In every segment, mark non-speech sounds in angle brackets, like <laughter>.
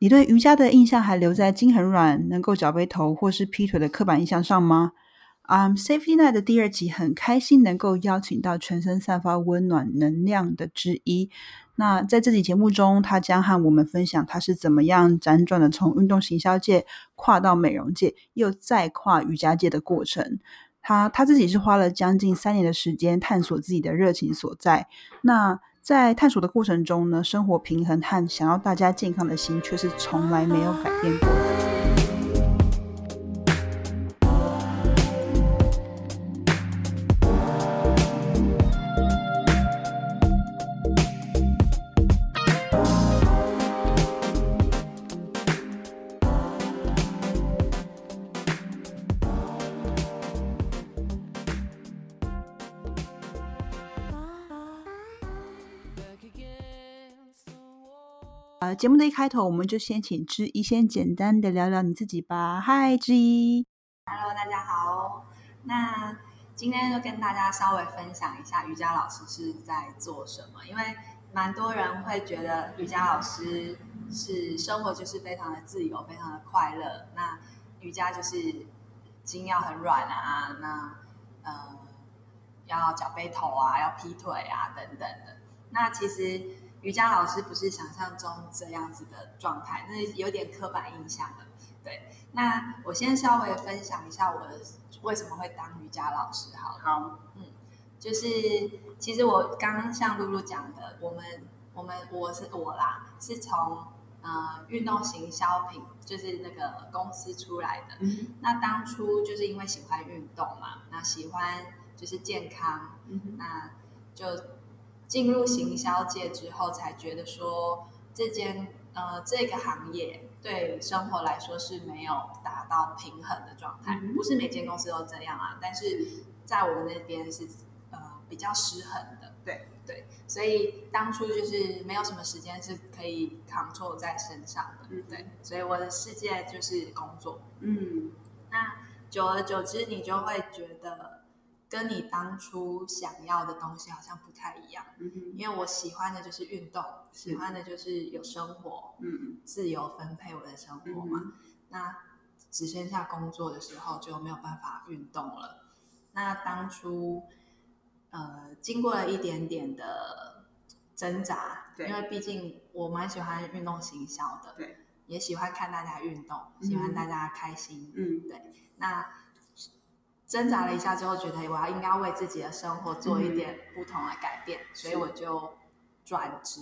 你对瑜伽的印象还留在筋很软、能够脚背头或是劈腿的刻板印象上吗？嗯，Safety Night 的第二集很开心能够邀请到全身散发温暖能量的之一。那在这集节目中，他将和我们分享他是怎么样辗转的从运动行销界跨到美容界，又再跨瑜伽界的过程。他他自己是花了将近三年的时间探索自己的热情所在。那在探索的过程中呢，生活平衡和想要大家健康的心却是从来没有改变过的。呃，节目的一开头，我们就先请之一先简单的聊聊你自己吧。嗨，之一。Hello，大家好。那今天就跟大家稍微分享一下瑜伽老师是在做什么，因为蛮多人会觉得瑜伽老师是生活就是非常的自由，非常的快乐。那瑜伽就是筋要很软啊，那呃要脚背头啊，要劈腿啊等等的。那其实瑜伽老师不是想象中这样子的状态，那有点刻板印象了。对，那我先稍微分享一下我为什么会当瑜伽老师好了。好，就是其实我刚刚像露露讲的，我们我们我是我啦，是从呃运动行销品，就是那个公司出来的。嗯那当初就是因为喜欢运动嘛，那喜欢就是健康，嗯那就进入行销界之后，才觉得说这间呃这个行业对生活来说是没有达到平衡的状态，嗯不是每间公司都这样啊，但是在我们那边是呃比较失衡的。对对，所以当初就是没有什么时间是可以 control 在身上的，嗯对，所以我的世界就是工作。嗯那久而久之，你就会觉得跟你当初想要的东西好像不太一样。嗯因为我喜欢的就是运动，喜欢的就是有生活，嗯。自由分配我的生活嗯嘛。那只剩下工作的时候就没有办法运动了。那当初呃，经过了一点点的挣扎，对。因为毕竟我蛮喜欢运动行销的，对，也喜欢看大家运动，嗯喜欢大家开心，嗯。对，那挣扎了一下之后，觉得我要应该为自己的生活做一点不同的改变，所以我就转职，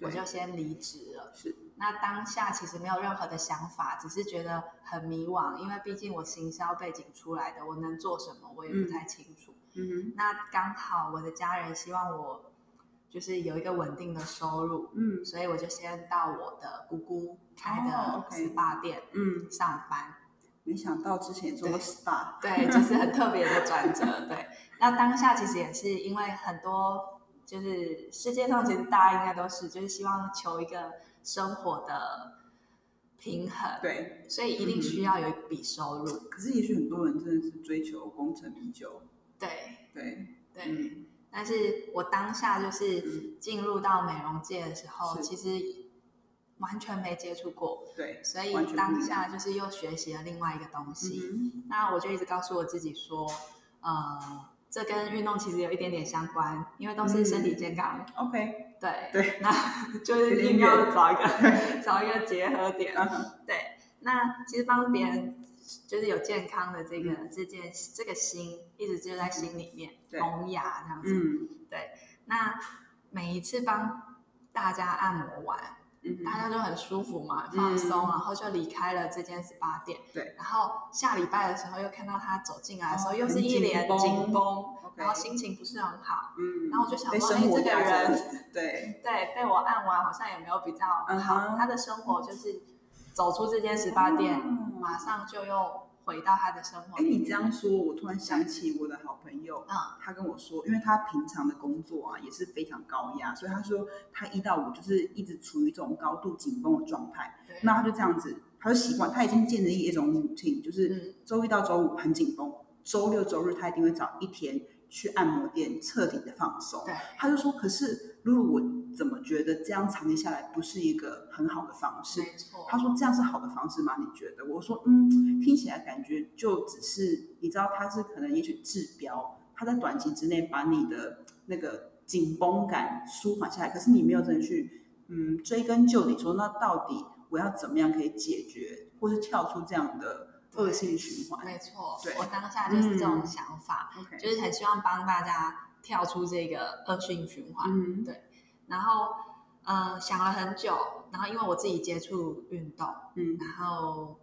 我就先离职了。是。那当下其实没有任何的想法，只是觉得很迷惘，因为毕竟我行销背景出来的，我能做什么我也不太清楚。嗯哼。那刚好我的家人希望我就是有一个稳定的收入，嗯。所以我就先到我的姑姑开哦的 SPA 店嗯，上班。没想到之前也做过 SPA，对，就是很特别的转折。对，那当下其实也是因为很多，就是世界上其实大家应该都是，就是希望求一个生活的平衡，，对。所以一定需要有一笔收入。可是也许很多人真的是追求功成名就，对对，对，嗯但是我当下就是进入到美容界的时候，其实完全没接触过，对，所以当下就是又学习了另外一个东西。嗯那我就一直告诉我自己说，呃，这跟运动其实有一点点相关，因为都是身体健康。哼，OK，对对，那 <laughs> 就是硬要找一个 <laughs> 找一个结合点。对，那其实帮别人就是有健康的这个、嗯这件这个心，一直就在心里面对萌芽这样子。嗯对，那每一次帮大家按摩完，大家就很舒服嘛，嗯。放松，然后就离开了这间 SPA 店。对，然后下礼拜的时候又看到他走进来的时候，哦又是一脸紧绷，然后心情不是很好。嗯，然后我就想说，哎，这个人 <laughs> 对，对被我按完好像也没有比较嗯好，哼。他的生活就是走出这间 SPA 店，哦马上就又回到他的生活哎，你。这样说，我突然想起我的好朋友，嗯他跟我说，因为他平常的工作啊也是非常高压，所以他说他一到五就是一直处于这种高度紧绷的状态。那他就这样子，他就习惯，他已经建立一种 routine，就是嗯周一到周五很紧绷，周六周日他一定会找一天去按摩店彻底的放松。对，他就说，可是如果，我怎么觉得这样长期下来不是一个很好的方式？没错。他说这样是好的方式吗？你觉得？我说，嗯，听起来感觉就只是，你知道，他是可能也许治标，他在短期之内把你的那个紧绷感舒缓下来，可是你没有真的去，嗯，追根究底，说那到底我要怎么样可以解决，或是跳出这样的恶性循环？没错对，我当下就是这种想法就是很希望帮大家跳出这个恶性循环。嗯，对然后，呃，想了很久，然后因为我自己接触运动，嗯然后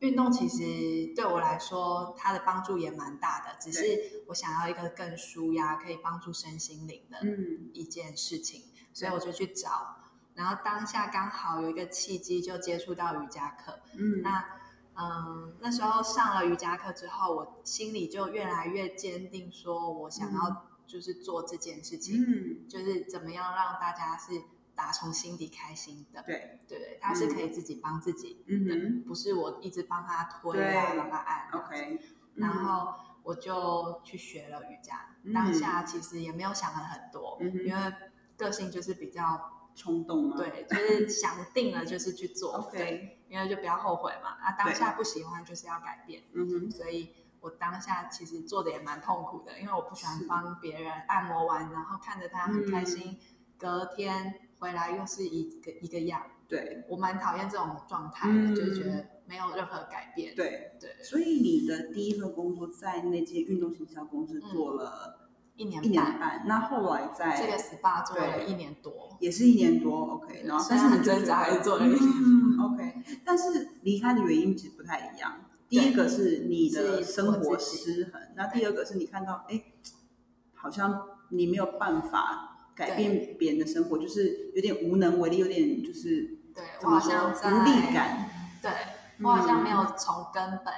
运动其实对我来说，它的帮助也蛮大的。只是我想要一个更舒压、可以帮助身心灵的嗯一件事情，所以我就去找。然后当下刚好有一个契机，就接触到瑜伽课。嗯，那嗯，那时候上了瑜伽课之后，我心里就越来越坚定，说我想要就是做这件事情，嗯，就是怎么样让大家是打从心底开心的。对，对对，他是可以自己帮自己的，嗯哼不是我一直帮他推啊，帮他按。，OK，然后我就去学了瑜伽，嗯当下其实也没有想了很多，嗯因为个性就是比较冲动吗？对，就是想定了就是去做对因为就不要后悔嘛。啊，当下不喜欢就是要改变，嗯哼，所以我当下其实做的也蛮痛苦的，因为我不喜欢帮别人按摩完，然后看着他很开心，嗯隔天回来又是一个一个样。对我蛮讨厌这种状态的，嗯就是觉得没有任何改变。对。对，所以你的第一份工作在那间运动行销公司嗯做了一年一年半，那后来在这个 SPA 做了一年多，也是一年多，OK，然后但是很挣扎还是做了一年嗯，OK，但是离开的原因其实不太一样。第一个是你的生活失衡，那第二个是你看到，哎，好像你没有办法改变别人的生活，就是有点无能为力，有点就是对我好像无力感，对我好像嗯。没有从根本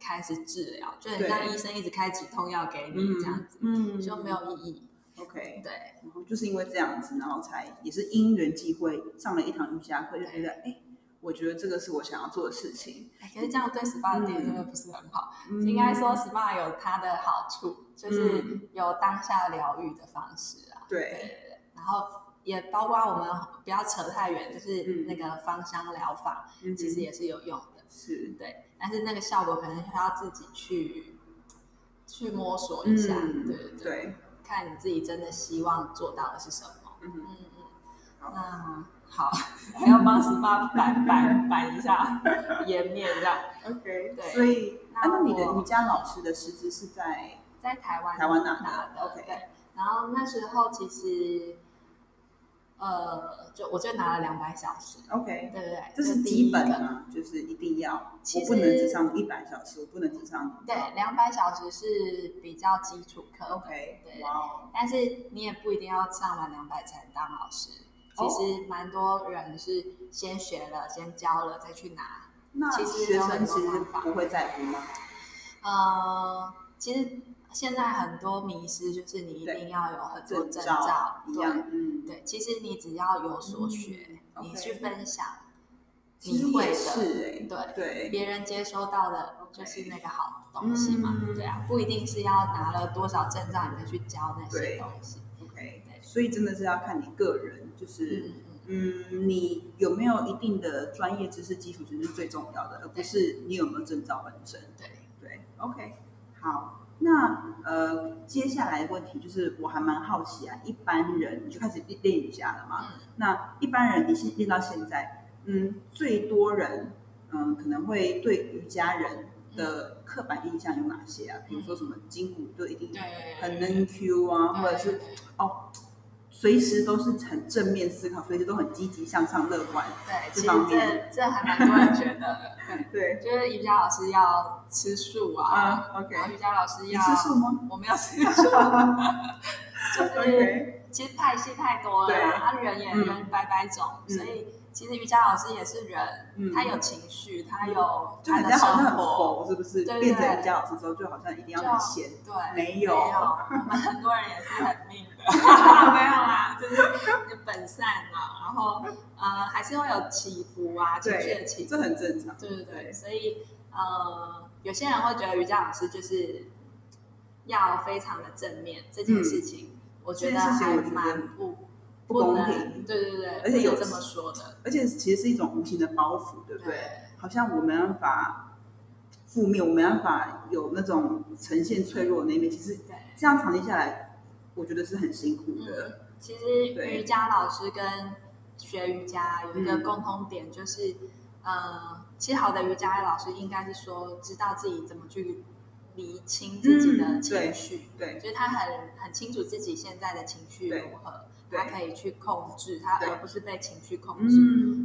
开始治疗，就很像医生一直开止痛药给你这样子，嗯，就没有意义。OK，对，然后就是因为这样子，然后才也是因缘际会上了一堂瑜伽课，就觉得哎，我觉得这个是我想要做的事情。哎可是这样对 SPA 的店真的不是很好。嗯应该说 SPA 有它的好处，就是嗯有当下疗愈的方式啊。对然后也包括我们不要扯太远，就是嗯那个芳香疗法，嗯其实也是有用的。是对，但是那个效果可能需要自己去去摸索一下。对对，对，看你自己真的希望做到的是什么。嗯嗯嗯，那好，<laughs> 还要帮 SPA 摆摆摆一下 <laughs> 颜面这样。，OK，对所以啊，那那你的瑜伽老师的师资是在在台湾台湾拿的拿的 OK 对。然后那时候其实，呃，就我就拿了两百小时，OK，对不对？这是第一基本个嘛，就是一定要，其我不能只实上一百小时，我不能只上对，两百小时是比较基础课 OK，对哇哦，但是你也不一定要上完两百才能当老师。其哦。实蛮多人是先学了、先教了再去拿。那其实学生其实不会在乎吗？呃，其实现在很多迷失就是你一定要有很多证证照一对样，嗯，对，其实你只要有所学，嗯你去分享，你会的，对对，别人接收到的就是那个好东西嘛，嗯对啊，不一定是要拿了多少证照你再去教那些东西，OK，对。所以真的是要看你个人，就是。嗯你有没有一定的专业知识基础，其实是最重要的，而不是你有没有证照本身。对，对，OK，好，那呃，接下来的问题就是，我还蛮好奇啊，一般人你就开始练练瑜伽了嘛？嗯那一般人你现练到现在，嗯，最多人嗯可能会对瑜伽人的刻板印象有哪些啊？比如说什么筋骨就一定对，很能 Q 啊，或者是哦，随时都是很正面思考，随时都很积极向上、乐观。对，这其实方面这这还蛮多人觉得的，<laughs> 对。就是瑜伽老师要吃素啊，啊，OK，瑜伽老师要吃素吗？我没有吃素，<laughs> 就是其实派系太多了他人也嗯人百百种，嗯。所以其实瑜伽老师也是人，嗯他有情绪，他有就好像很佛，是不是？对对变成瑜伽老师之后，就好像一定要很闲。对，没有没有我们 <laughs> 很多人也是很命的，<laughs> 没有啦，就是本善嘛，然后呃还是会有起伏啊，情绪起伏这，很正常。对对对，所以呃有些人会觉得瑜伽老师就是要非常的正面这件事情，我觉得还蛮不不公平。对对对，而且有这么说的，而且其实是一种无形的包袱，对不对？好像我没办法负面，我没办法有那种呈现脆弱的那一面。其实这样长期下来，我觉得是很辛苦的。其实瑜伽老师跟学瑜伽有一个共通点，就是，呃，其实好的瑜伽老师应该是说，知道自己怎么去理清自己的情绪，对，就是他很很清楚自己现在的情绪如何，他可以去控制他，而不是被情绪控制，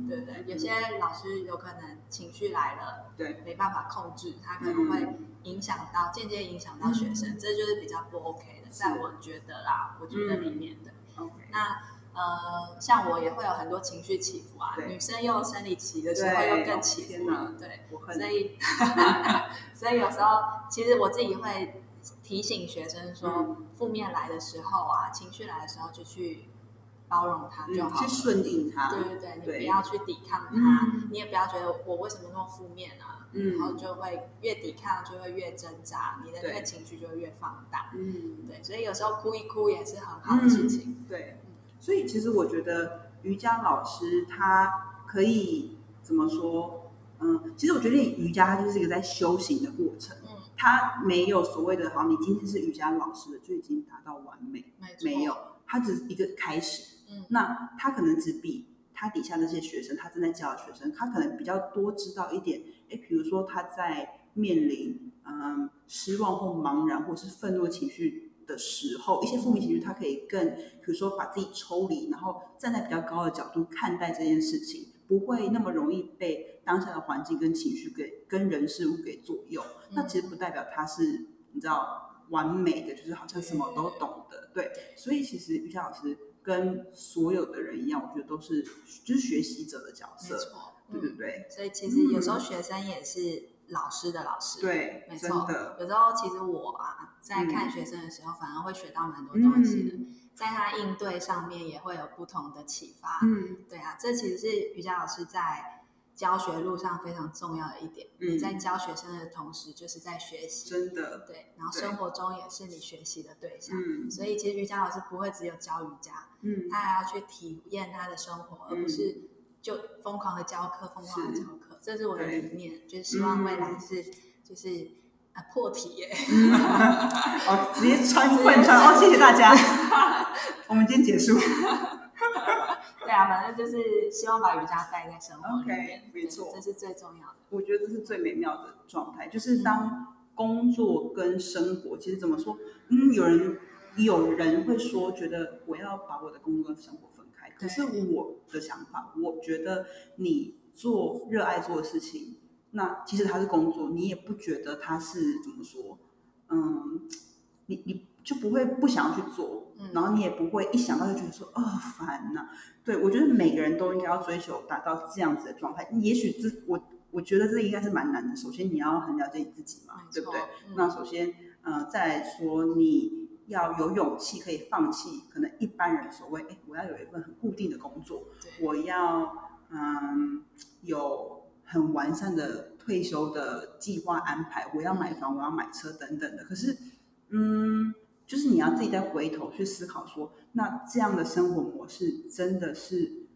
对不对？有些老师有可能情绪来了，对，没办法控制，他可能会影响到间接影响到学生，这就是比较不 OK 的，在我觉得啦，我觉得里面的。那呃，像我也会有很多情绪起伏啊。女生又生理期的时候又更起伏了，对，所以 <laughs> 所以有时候其实我自己会提醒学生说，负面来的时候啊，情绪来的时候就去包容他就好，去顺应他。对对对，你不要去抵抗他，你也不要觉得我为什么那么负面啊。然后就会越抵抗就会越挣扎，你的那个情绪就会越放大。嗯，对，所以有时候哭一哭也是很好的事情。对，所以其实我觉得瑜伽老师他可以怎么说？嗯，其实我觉得瑜伽它就是一个在修行的过程。嗯，它没有所谓的好，你今天是瑜伽老师的就已经达到完美，没有，他只是一个开始。那他可能只比。他底下那些学生，他正在教的学生，他可能比较多知道一点。哎，比如说他在面临嗯。失望或茫然或是愤怒情绪的时候，一些负面情绪，他可以更，比如说把自己抽离，然后站在比较高的角度看待这件事情，不会那么容易被当下的环境跟情绪给跟人事物给左右。那其实不代表他是你知道完美的，就是好像什么都懂的。对，所以其实瑜伽老师。跟所有的人一样，我觉得都是就是学习者的角色，没错，对对对。所以其实有时候学生也是老师的老师，对，没错。有时候其实我啊，在看学生的时候，反而会学到蛮多东西的，在他应对上面也会有不同的启发。嗯，对啊，这其实是瑜伽老师在。教学路上非常重要的一点，你在教学生的同时，就是在学习，真的，对。然后生活中也是你学习的对象，嗯。所以其实瑜伽老师不会只有教瑜伽，嗯，他还要去体验他的生活，而不是就疯狂的教课，疯狂的教课。这是我的理念，就是希望未来是就是啊破题耶，<laughs> 好，直接穿贯穿哦，谢谢大家，<laughs> 我们今天结束。对啊，反正就是希望把瑜伽带在生活里面，没错，这是最重要的。我觉得这是最美妙的状态，就是当工作跟生活，其实怎么说？嗯，有人有人会说，觉得我要把我的工作跟生活分开。可是我的想法，我觉得你做热爱做的事情，那其实它是工作，你也不觉得它是怎么说？嗯，你你。就不会不想要去做，然后你也不会一想到就觉得说，哦，烦呐。对我觉得每个人都应该要追求达到这样子的状态。也许这我我觉得这应该是蛮难的。首先你要很了解你自己嘛，对不对？那首先，呃，再来说你要有勇气可以放弃，可能一般人所谓，哎，我要有一份很固定的工作，我要嗯有很完善的退休的计划安排，我要买房，我要买车等等的。可是，嗯。就是你要自己再回头去思考，说那这样的生活模式真的是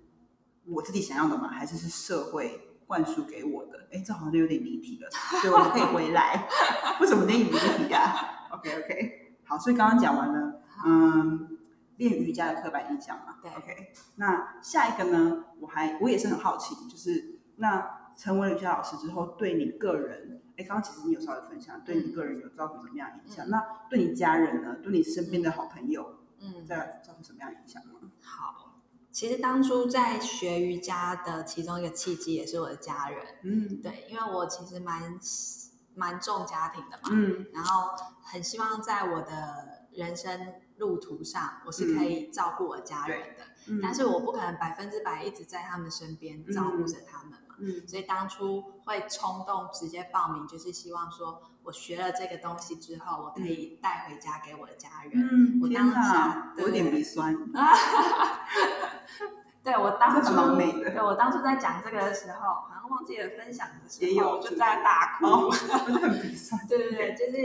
我自己想要的吗？还是是社会灌输给我的？哎，这好像有点离题了，所以我们可以回来。<laughs> 为什么那离题呀？OK OK，好，所以刚刚讲完了，嗯，练瑜伽的刻板印象嘛。对，OK。那下一个呢？我还我也是很好奇，就是那成为瑜伽老师之后，对你个人。哎，刚刚其实你有稍微分享，对你个人有造成什么样影响？那对你家人呢？对你身边的好朋友，嗯，在造成什么样影响吗？好，其实当初在学瑜伽的其中一个契机也是我的家人，嗯，对，因为我其实蛮蛮重家庭的嘛，嗯，然后很希望在我的人生路途上，我是可以照顾我家人的，但是我不可能百分之百一直在他们身边照顾着他们。嗯，所以当初会冲动直接报名，就是希望说我学了这个东西之后，我可以带回家给我的家人。嗯，我当下有点鼻酸。<laughs> 对我当初，对我当初在讲这个的时候，好像忘记了分享的时候，就在大哭，很鼻酸。<laughs> 对对对，就是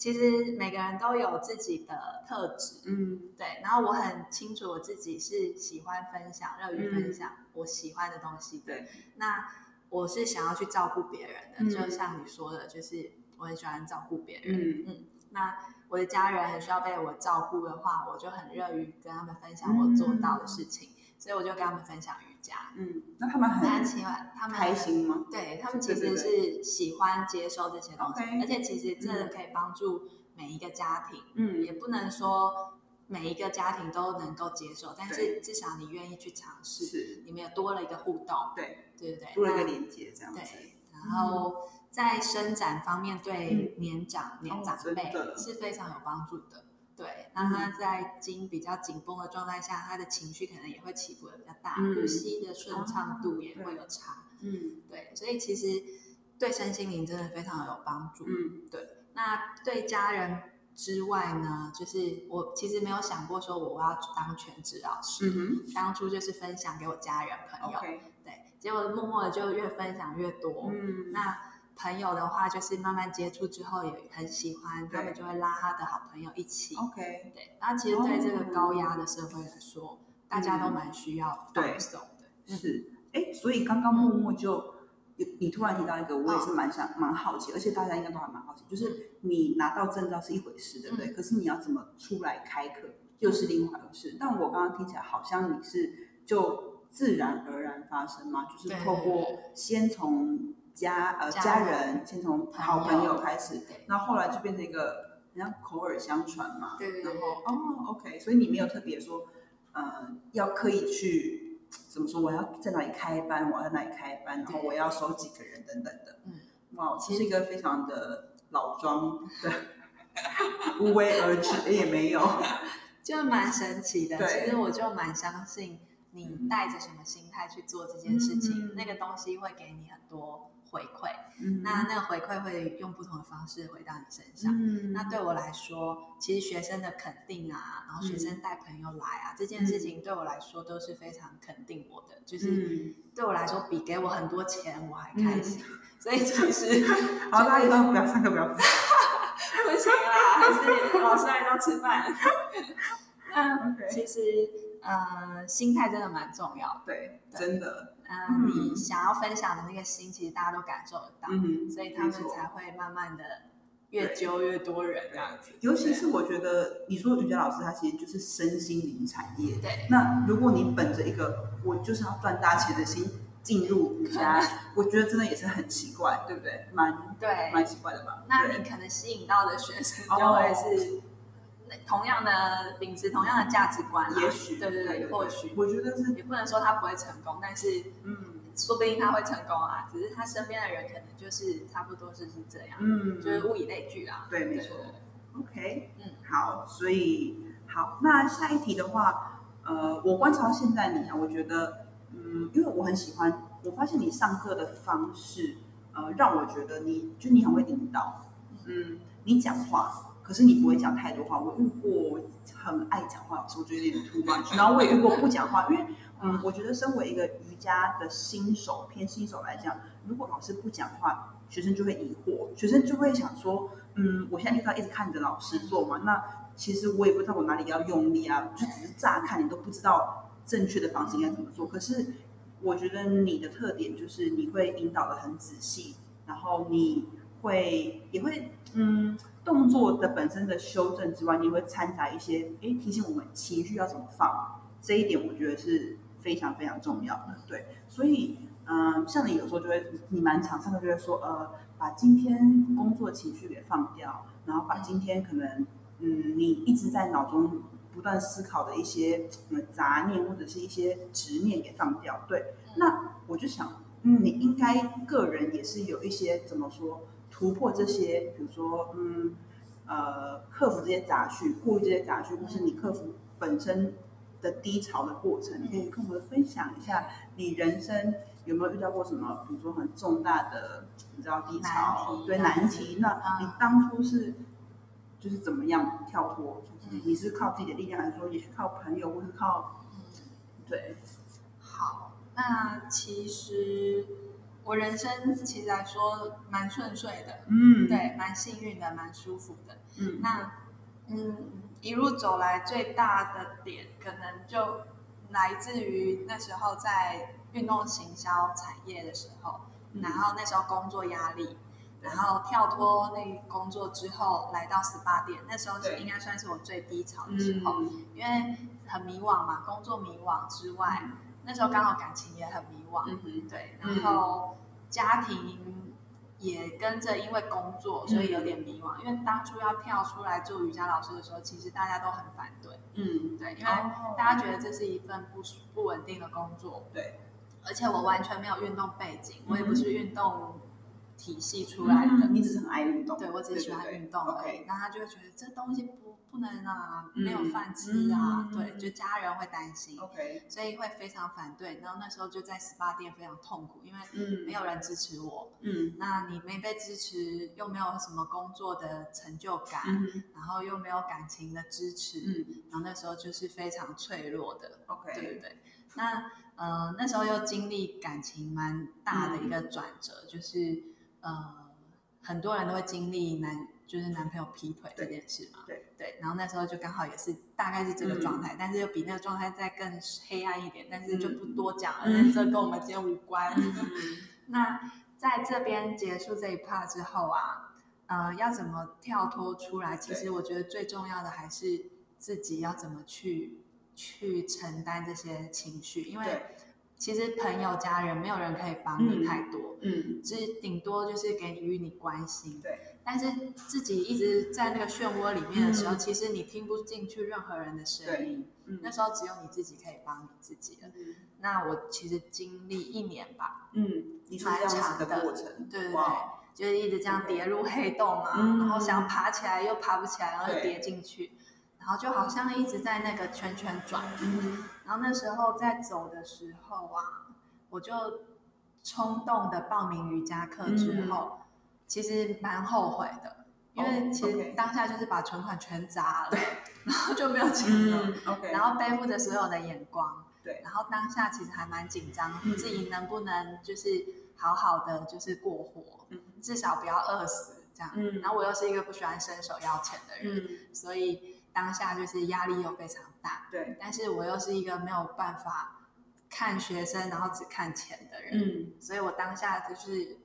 其实每个人都有自己的特质，嗯对。然后我很清楚我自己是喜欢分享、乐于分享我喜欢的东西的。对，那我是想要去照顾别人的，嗯就像你说的，就是我很喜欢照顾别人。嗯嗯，那我的家人很需要被我照顾的话，我就很乐于跟他们分享我做到的事情，所以我就跟他们分享瑜伽。嗯，那他们那很喜欢他们开心吗？对他们其对对实是喜欢接受这些东西，而且其实真的可以帮助每一个家庭，嗯也不能说每一个家庭都能够接受，但是至少你愿意去尝试，是，你们也多了一个互动，对，对不对？多了一个连接这样子。对，然后在伸展方面，对年长、年哦长辈是非常有帮助的。对，那他在筋比较紧绷的状态下，他的情绪可能也会起伏的比较大，嗯呼吸的顺畅度也会有差。嗯对，所以其实对身心灵真的非常有帮助。嗯对那对家人之外呢，就是我其实没有想过说我要当全职老师，嗯当初就是分享给我家人朋友对，结果默默的就越分享越多。嗯，那朋友的话，就是慢慢接触之后也很喜欢，他们就会拉他的好朋友一起。OK，对，那其实对这个高压的社会来说，大家都蛮需要对放松的。是，哎，所以刚刚默默就。你你突然提到一个，我也哦是蛮想蛮好奇，而且大家应该都还蛮好奇，就是你拿到证照是一回事，对不嗯对？可是你要怎么出来开课，又是另外一回事。但我刚刚听起来好像你是就自然而然发生嘛，就是透过先从家呃家家人人，先从好朋友友开始，对然后后来就变成一个好像口耳相传嘛，对对对然后哦，OK，所以你没有特别说，呃，要刻意去怎么说，我要在哪里开班，我要在哪里开班，然后我要收几个人等等的，嗯，哇，其实一个非常的老庄的，无为而治也没有，<laughs> 就蛮神奇的。<laughs> 对其实我就蛮相信你带着什么心态去做这件事情，嗯那个东西会给你很多回馈。嗯那那个回馈会用不同的方式回到你身上。嗯那对我来说，其实学生的肯定啊，然后学生带朋友来啊，这件嗯事情对我来说都是非常肯定我的，就是嗯，对我来说比给我很多钱我还开心。<laughs> 所以其实 <laughs> 好，大家以后不要上课，不要 <laughs> 不行啦，还是老师还是要吃饭。嗯其实呃，心态真的蛮重要的。对，真的，嗯、嗯你想要分享的那个心，其实大家都感受得到，嗯，所以他们才会慢慢的越揪越多人这样子。尤其是我觉得，你说瑜伽老师他其实就是身心灵产业。对那如果你本着一个我就是要赚大钱的心进入瑜伽，<laughs> 我觉得真的也是很奇怪，对不对？蛮对，蛮奇怪的吧？那你可能吸引到的学生就哦会是 <laughs> 同样的秉持同样的价值观啦。也许对对对，或许我觉得是也不能说他不会成功，但是嗯说不定他会成功啊。只是他身边的人可能就是差不多就是这样，嗯，就是物以类聚啊。对，没错。OK，嗯，好，所以好，那下一题的话，呃，我观察到现在你啊，我觉得，嗯，因为我很喜欢，我发现你上课的方式，呃，让我觉得你就你很会引导，嗯，你讲话，可是你不会讲太多话。我遇过很爱讲话老师，我觉得有点 too much，然后我也遇过不讲话，因为。嗯，我觉得身为一个瑜伽的新手，偏新手来讲，如果老师不讲话，学生就会疑惑，学生就会想说，嗯，我现在就是要一直看着老师做嘛，那其实我也不知道我哪里要用力啊，就只是乍看你都不知道正确的方式应该怎么做。可是我觉得你的特点就是你会引导的很仔细，然后你会也会嗯动作的本身的修正之外，你会掺杂一些诶提醒我们情绪要怎么放，这一点我觉得是非常非常重要的。对，所以嗯，像你有时候就会你蛮常上课就会说呃，把今天工作情绪给放掉，然后把今天可能嗯你一直在脑中不断思考的一些呃杂念或者是一些执念给放掉。对，那我就想，嗯，你应该个人也是有一些怎么说突破这些，比如说嗯呃克服这些杂讯，过滤这些杂讯，或是你克服本身的低潮的过程，你可以跟我们分享一下你人生有没有遇到过什么，比如说很重大的你知道低潮对难题，那嗯你当初是。就是怎么样跳脱？就是你是靠自己的力量，还是说也许靠朋友，或是靠嗯对？好，那其实我我人生其实来说蛮顺遂的，嗯，，对，蛮幸运的，蛮舒服的。嗯。那嗯，一路走来最大的点，可能就来自于那时候在运动行销产业的时候，嗯然后那时候工作压力，然后跳脱那个工作之后，来到 SPA 店，那时候应该算是我最低潮的时候，嗯。因为很迷惘嘛，工作迷惘之外，那时候刚好感情也很迷惘，对，嗯然后家庭也跟着因为工作，所以有点迷惘。因为当初要跳出来做瑜伽老师的时候，其实大家都很反对，嗯，对，因为哦。大家觉得这是一份不不稳定的工作，对，而且我完全没有运动背景，我也不嗯是运动体系出来的，嗯。你只是很爱运动，对我只是喜欢运动而已。那他就会觉得这东西不不能啊，嗯没有饭吃啊，嗯。对，就家人会担心。OK，所以会非常反对，然后那时候就在 SPA 店非常痛苦，因为嗯。没有人支持我。嗯。那你没被支持，又没有什么工作的成就感，嗯然后又没有感情的支持，嗯。然后那时候就是非常脆弱的，，OK，对对。那呃那时候又经历感情蛮大的一个转折，就是呃很多人都会经历男就是男朋友劈腿这件事嘛，对对。然后那时候就刚好也是大概是这个状态，但是又比那个状态再更黑暗一点，但是就不多讲了，嗯这跟我们今天无关。嗯 <laughs> 那在这边结束这一 part 之后啊，呃，要怎么跳脱出来？其实我觉得最重要的还是自己要怎么去去承担这些情绪，因为对其实朋友、家人没有人可以帮你太多，嗯，只顶多就是给予你关心。对，但是自己一直在那个漩涡里面的时候，嗯其实你听不进去任何人的声音，嗯那时候只有你自己可以帮你自己了。那我其实经历一年吧，嗯，你说这样的过程，对对对，就是一直这样跌入黑洞啊，嗯然后想爬起来又爬不起来，然后又跌进去，然后就好像一直在那个圈圈转。嗯然后那时候在走的时候啊，我就冲动的报名瑜伽课之后，其实蛮后悔的，因为哦其实当下就是把存款全砸了，然后就没有 <laughs> 钱了。然后背负着所有的眼光，对然后当下其实还蛮紧张，嗯自己能不能就是好好的就是过活，嗯至少不要饿死这样。嗯然后我又是一个不喜欢伸手要钱的人，嗯，所以当下就是压力又非常大，对，但是我又是一个没有办法看学生然后只看钱的人，嗯。所以我当下就是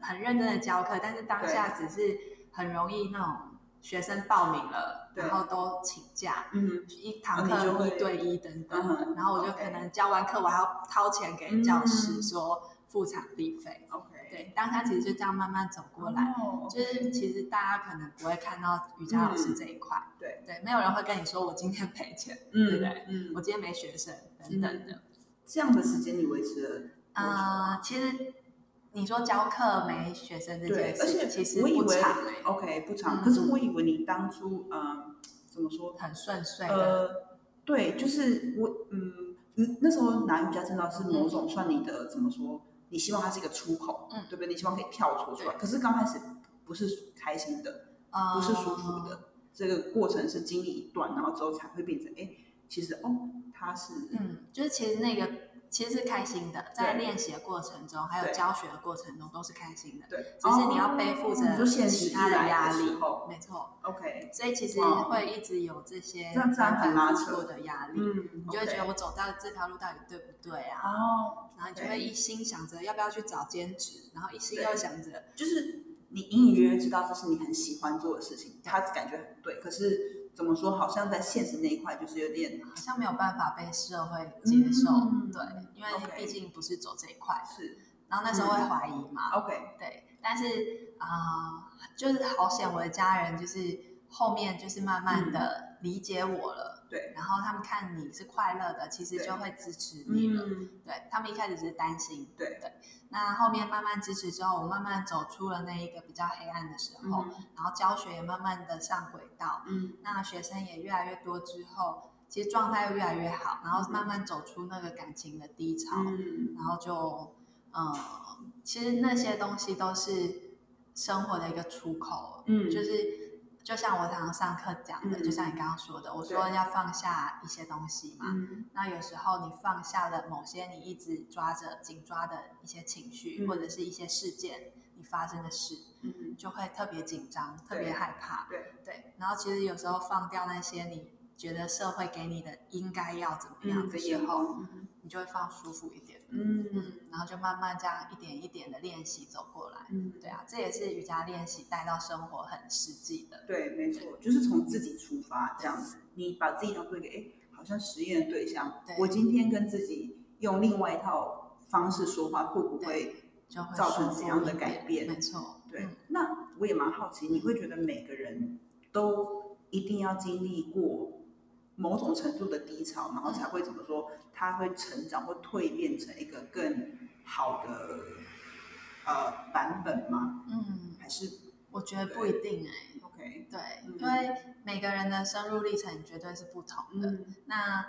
很认真的教课，但是当下只是很容易那种学生报名了，然后都请假，嗯一堂课一对一等等，嗯然后我就可能教完课，我还要掏钱给教师嗯说付场地费。，OK，对，当下其实就这样慢慢走过来，哦就是其实大家可能不会看到瑜伽老师这一块，对对，没有人会跟你说我今天赔钱，嗯对不对？嗯我，今天没学生等等的。这样的时间你维持了啊呃，其实你说教课没学生这件事，且其实我以为不长哎、OK 不长，嗯可是我以为你当初嗯怎么说？很顺遂的。呃，对，就是我嗯嗯那时候拿瑜伽证照是某种算你的怎么说？你希望它是一个出口，嗯。对不对？你希望可以跳出出来，可是刚开始不是开心的，嗯不是舒服的，这个过程是经历一段，然后之后才会变成哎，其实哦，它是嗯，就是其实那个其实是开心的，在对。练习的过程中，还有教学的过程中都是开心的，对，只是你要背负着其他的压力没错。OK，所以其实哇。会一直有这些反很拉复复的压力，嗯，你就会觉得我走到这条路到底对不对啊？哦，然后你就会一心想着要不要去找兼职，然后一心对又想着就是你隐隐约约知道这是你很喜欢做的事情，他感觉很对，可是怎么说，好像在现实那一块就是有点好像没有办法被社会接受，嗯对，因为毕竟不是走这一块，是。然后那时候会怀疑嘛，OK，对，但是啊、呃就是好险，我的家人就是后面就是慢慢的理解我了，对，然后他们看你是快乐的，其实就会支持你了。嗯，对他们一开始只是担心，对对，那后面慢慢支持之后，我慢慢走出了那一个比较黑暗的时候，嗯然后教学也慢慢的上轨道，嗯。那学生也越来越多之后，其实状态又越来越好，然后慢慢走出那个感情的低潮，嗯然后就，呃，其实那些东西都是生活的一个出口，嗯。就是就像我常常上课讲的，嗯就像你刚刚说的，我说要放下一些东西嘛。嗯那有时候你放下了某些你一直抓着紧抓的一些情绪，嗯或者是一些事件，你发生的事，嗯，就会特别紧张，特别害怕。对，对，然后其实有时候放掉那些你觉得社会给你的应该要怎么样嗯的时候，嗯你就会放舒服一点。嗯嗯，然后就慢慢这样一点一点的练习走过来。嗯，对啊，这也是瑜伽练习带到生活很实际的。对，没错，就是从自己出发这样子，你把自己当做一个哎，好像实验的对象对。我今天跟自己用另外一套方式说话，会不会就会造成怎样的改变没错，对？嗯那我也蛮好奇，你会觉得每个人都一定要经历过某种程度的低潮，然后才会怎么说，他会成长或蜕变成一个更好的呃版本吗？嗯，还是我觉得不一定哎、OK？对，嗯因为每个人的深入历程绝对是不同的。嗯那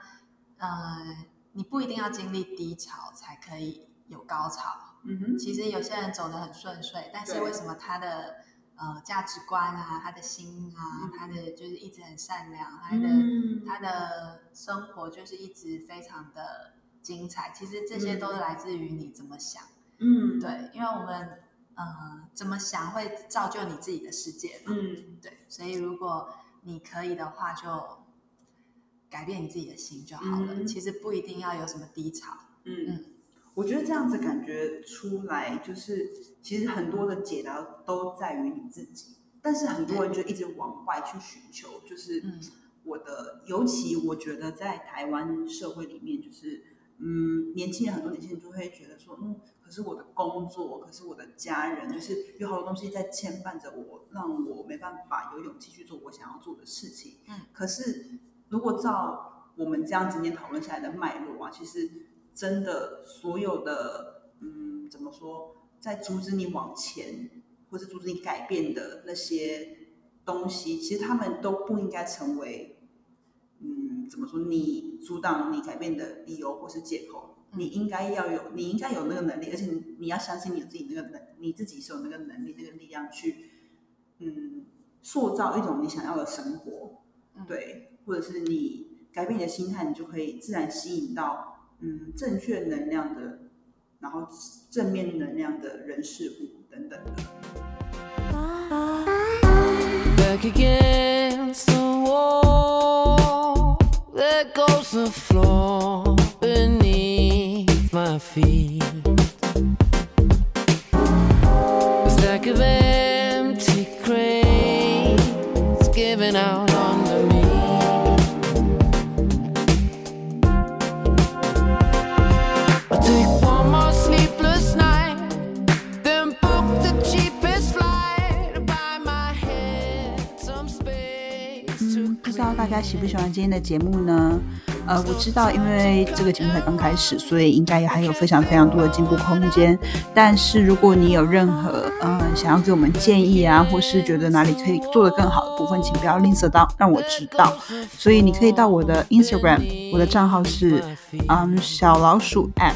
呃，你不一定要经历低潮才可以有高潮。嗯哼，其实有些人走得很顺遂，但是对为什么他的呃价值观啊、他的心啊、嗯他的就是一直很善良，他的、嗯他的生活就是一直非常的精彩？其实这些都来自于你怎么想。嗯，对，因为我们呃怎么想会造就你自己的世界嘛。嗯对，所以如果你可以的话，就改变你自己的心就好了。嗯其实不一定要有什么低潮。嗯嗯，我觉得这样子感觉出来，就是其实很多的解答都在于你自己，但是很多人就一直往外去寻求，就是嗯我的，尤其我觉得在台湾社会里面，就是嗯，年轻人很多年轻人就会觉得说，嗯，可是我的工作，可是我的家人，就是有好多东西在牵绊着我，让我没办法有勇气去做我想要做的事情。嗯，可是如果照我们这样今天讨论下来的脉络啊，其实真的所有的嗯，怎么说，在阻止你往前或是阻止你改变的那些东西，其实他们都不应该成为嗯，怎么说，你阻挡你改变的理由或是借口。嗯你应该要有，你应该有那个能力，而且你你要相信你自己那个能，你自己是有那个能力、那个力量去，嗯，塑造一种你想要的生活。嗯，对，或者是你改变你的心态，你就可以自然吸引到嗯正确能量的，然后正面能量的人事物等等的。家喜不喜欢今天的节目呢？呃，我知道，因为这个节目才刚开始，所以应该还有非常非常多的进步空间。但是如果你有任何呃想要给我们建议啊，或是觉得哪里可以做得更好的部分，请不要吝啬到让我知道。所以你可以到我的 Instagram，我的账号是嗯小老鼠 at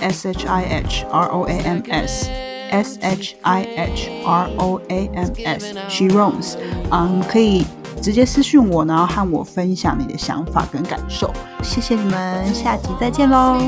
s h i h r o a m s。S H I H R O A M S She Roams，嗯，可以直接私讯我，然后和我分享你的想法跟感受。谢谢你们，下集再见喽。